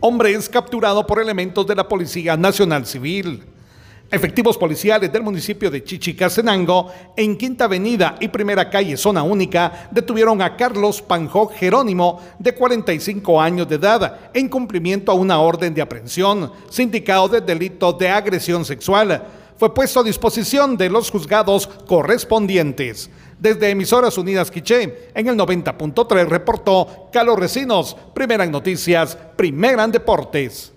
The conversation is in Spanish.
Hombre es capturado por elementos de la Policía Nacional Civil. Efectivos policiales del municipio de Chichicastenango, en Quinta Avenida y Primera Calle Zona Única, detuvieron a Carlos Panjo Jerónimo, de 45 años de edad, en cumplimiento a una orden de aprehensión, sindicado de delito de agresión sexual. Fue puesto a disposición de los juzgados correspondientes. Desde Emisoras Unidas Quiché, en el 90.3 reportó Carlos Recinos, primera noticias, primera en deportes.